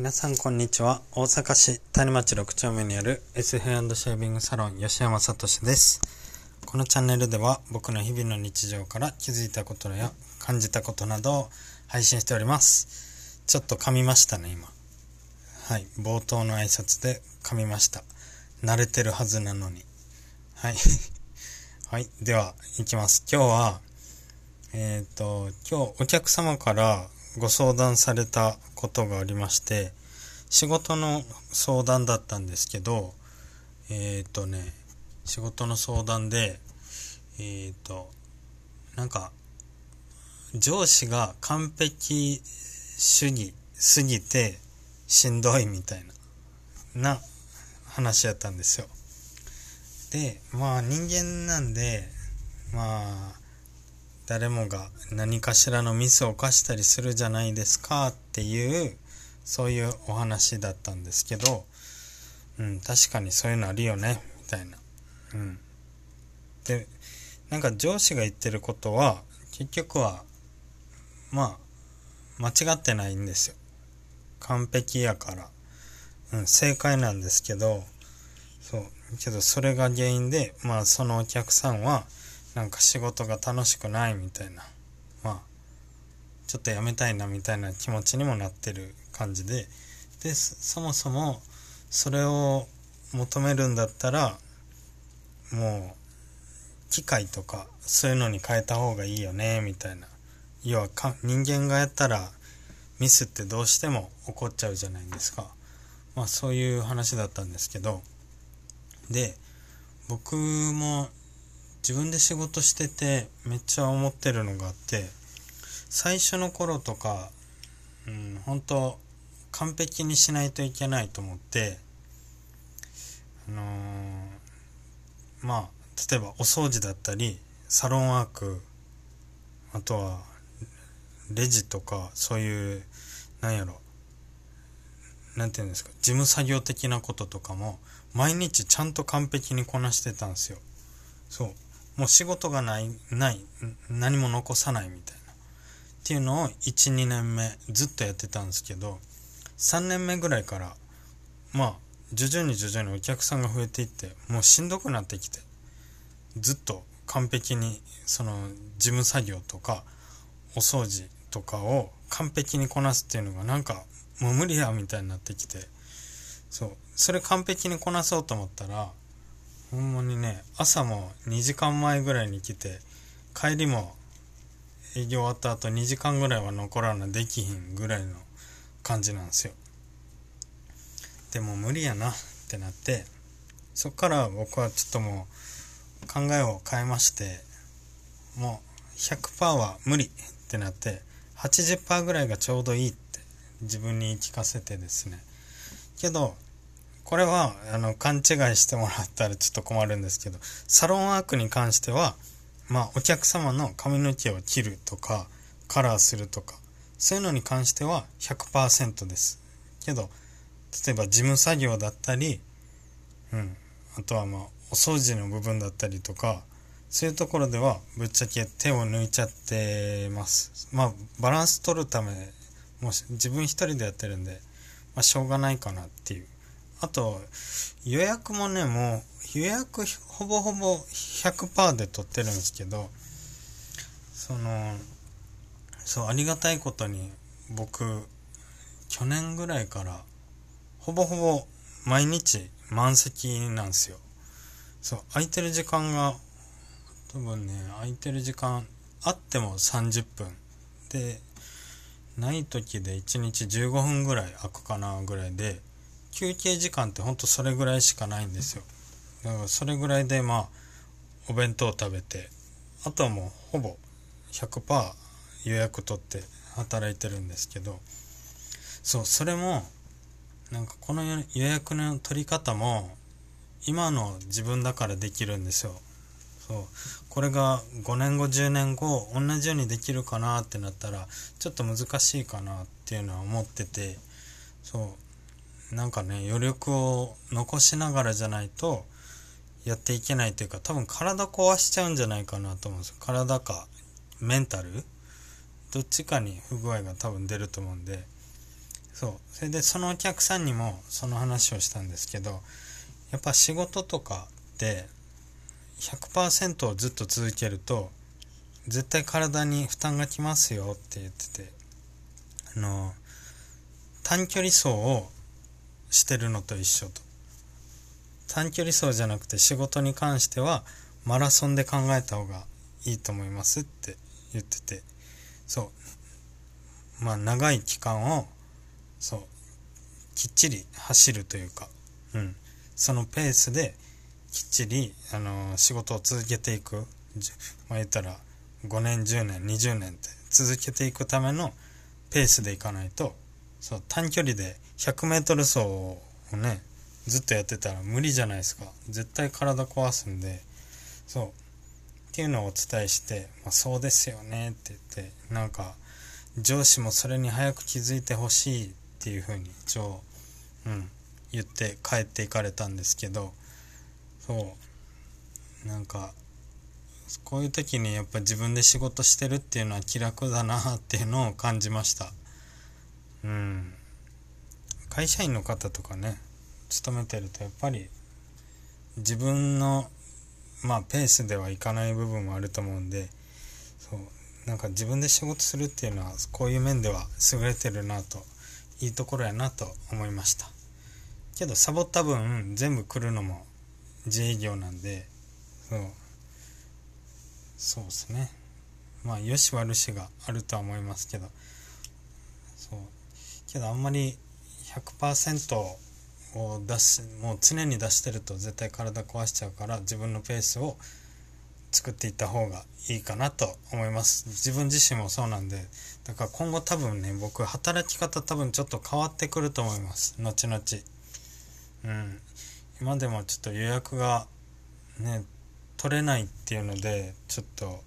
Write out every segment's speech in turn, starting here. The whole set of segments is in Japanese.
皆さんこんにちは。大阪市谷町6丁目にある S ヘアシェービングサロン吉山聡です。このチャンネルでは僕の日々の日常から気づいたことや感じたことなどを配信しております。ちょっと噛みましたね、今。はい。冒頭の挨拶で噛みました。慣れてるはずなのに。はい。はい。では、行きます。今日は、えっ、と、今日お客様からご相談されたことがありまして、仕事の相談だったんですけど、えっ、とね、仕事の相談で、えっ、と、なんか、上司が完璧主義すぎてしんどいみたいな、な話やったんですよ。で、まあ人間なんで、まあ、誰もが何かしらのミスを犯したりするじゃないですかっていうそういうお話だったんですけどうん確かにそういうのあるよねみたいな。うん。でなんか上司が言ってることは結局はまあ間違ってないんですよ。完璧やから。うん正解なんですけどそう。けどそれが原因でまあそのお客さんはなんか仕事が楽しくないみたいな。まあちょっとやめたいなみたいな気持ちにもなってる感じで。でそもそもそれを求めるんだったらもう機械とかそういうのに変えた方がいいよねみたいな。要はか人間がやったらミスってどうしても起こっちゃうじゃないですか。まあそういう話だったんですけど。で僕も自分で仕事しててめっちゃ思ってるのがあって最初の頃とかうん本当完璧にしないといけないと思ってあのーまあ例えばお掃除だったりサロンワークあとはレジとかそういうなんやろなんていうんですか事務作業的なこととかも毎日ちゃんと完璧にこなしてたんですよ。そう。もう仕事がないない何も残さないみたいな。っていうのを12年目ずっとやってたんですけど3年目ぐらいからまあ徐々に徐々にお客さんが増えていってもうしんどくなってきてずっと完璧にその事務作業とかお掃除とかを完璧にこなすっていうのがなんかもう無理やみたいになってきてそうそれ完璧にこなそうと思ったらほんまにね朝も2時間前ぐらいに来て帰りも営業終わった後2時間ぐらいは残らなできひんぐらいの感じなんですよ。でも無理やなってなってそっから僕はちょっともう考えを変えましてもう100%は無理ってなって80%ぐらいがちょうどいいって自分に言い聞かせてですね。けどこれはあの勘違いしてもらったらちょっと困るんですけどサロンワークに関してはまあお客様の髪の毛を切るとかカラーするとかそういうのに関しては100%です。けど例えば事務作業だったりうんあとはまあお掃除の部分だったりとかそういうところではぶっちゃけ手を抜いちゃってます。まあバランス取るためもう自分一人でやってるんで、まあ、しょうがないかなっていう。あと予約もねもう予約ほぼほぼ100%で取ってるんですけどそのそうありがたいことに僕去年ぐらいからほぼほぼ毎日満席なんですよ。そう空いてる時間が多分ね空いてる時間あっても30分でない時で1日15分ぐらい空くかなぐらいで休憩時間ってほんとそれぐらいしかないんですよ。だからそれぐらいでまあお弁当を食べてあとはもうほぼ100%予約取って働いてるんですけどそうそれもなんかこの予約の取り方も今の自分だからできるんですよ。そうこれが5年後10年後同じようにできるかなってなったらちょっと難しいかなっていうのは思っててそうなんかね余力を残しながらじゃないとやっていけないというか多分体壊しちゃうんじゃないかなと思うんですよ。体かメンタル？どっちかに不具合が多分出ると思うんで。そう。それでそのお客さんにもその話をしたんですけどやっぱ仕事とかって100%をずっと続けると絶対体に負担がきますよって言っててあの短距離走をしてるのと一緒と。短距離走じゃなくて仕事に関してはマラソンで考えた方がいいと思いますって言ってて。そう。まあ長い期間をそうきっちり走るというか。うん。そのペースできっちりあの仕事を続けていく。まあ言ったら5年10年20年って続けていくためのペースでいかないと。そう短距離で 100m 走をねずっとやってたら無理じゃないですか。絶対体壊すんで。そう。っていうのをお伝えして「まあ、そうですよね」って言ってなんか上司もそれに早く気づいてほしいっていうふうに一応、うん、言って帰っていかれたんですけどそう。なんかこういう時にやっぱ自分で仕事してるっていうのは気楽だなっていうのを感じました。うん。会社員の方とかね勤めてるとやっぱり自分のまあペースではいかない部分もあると思うんでそうなんか自分で仕事するっていうのはこういう面では優れてるなといいところやなと思いました。けどサボった分全部来るのも自営業なんでそうそうですね。まあよし悪しがあるとは思いますけどそう。けどあんまり100%を出しもう常に出してると絶対体壊しちゃうから自分のペースを作っていった方がいいかなと思います。自分自身もそうなんで。だから今後多分ね僕働き方多分ちょっと変わってくると思います。後々。うん。今でもちょっと予約がね取れないっていうのでちょっと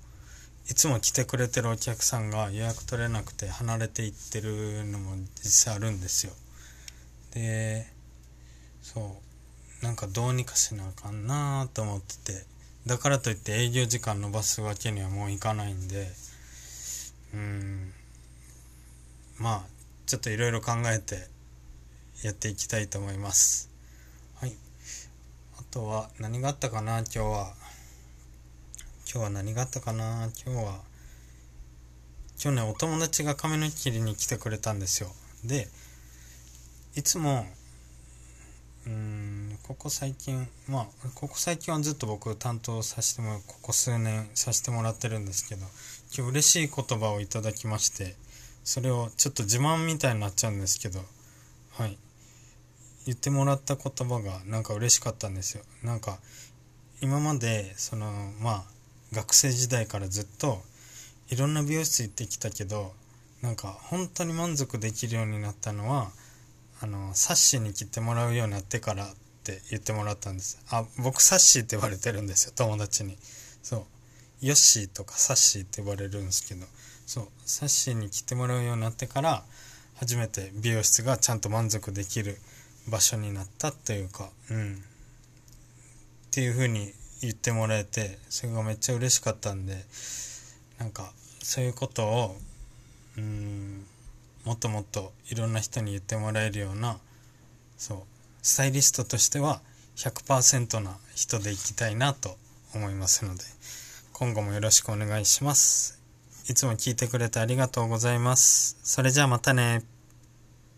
いつも来てくれてるお客さんが予約取れなくて離れていってるのも実際あるんですよ。でそうなんかどうにかしなあかんなあと思ってて。だからといって営業時間延ばすわけにはもういかないんで。うん。まあちょっといろいろ考えてやっていきたいと思います。はい。あとは何があったかな？今日は。今日は何があったかな？今日は今日ねお友達が髪の毛切りに来てくれたんですよ。でいつもうんここ最近まあここ最近はずっと僕担当させてもらうここ数年させてもらってるんですけど今日嬉しい言葉をいただきましてそれをちょっと自慢みたいになっちゃうんですけどはい。言ってもらった言葉がなんか嬉しかったんですよ。なんか今までそのまあ学生時代からずっといろんな美容室行ってきたけどなんか本当に満足できるようになったのはあのサッシーに切ってもらうようになってからって言ってもらったんです。あ僕サッシーって言われてるんですよ友達に。そう。ヨッシーとかサッシーって呼ばれるんですけど。そう。サッシーに切ってもらうようになってから初めて美容室がちゃんと満足できる場所になったっていうかうん。っていう風に言ってもらえてそれがめっちゃ嬉しかったんでなんかそういうことをうんもっともっといろんな人に言ってもらえるようなそうスタイリストとしては100%な人でいきたいなと思いますので今後もよろしくお願いします。いつも聞いてくれてありがとうございます。それじゃあまたね。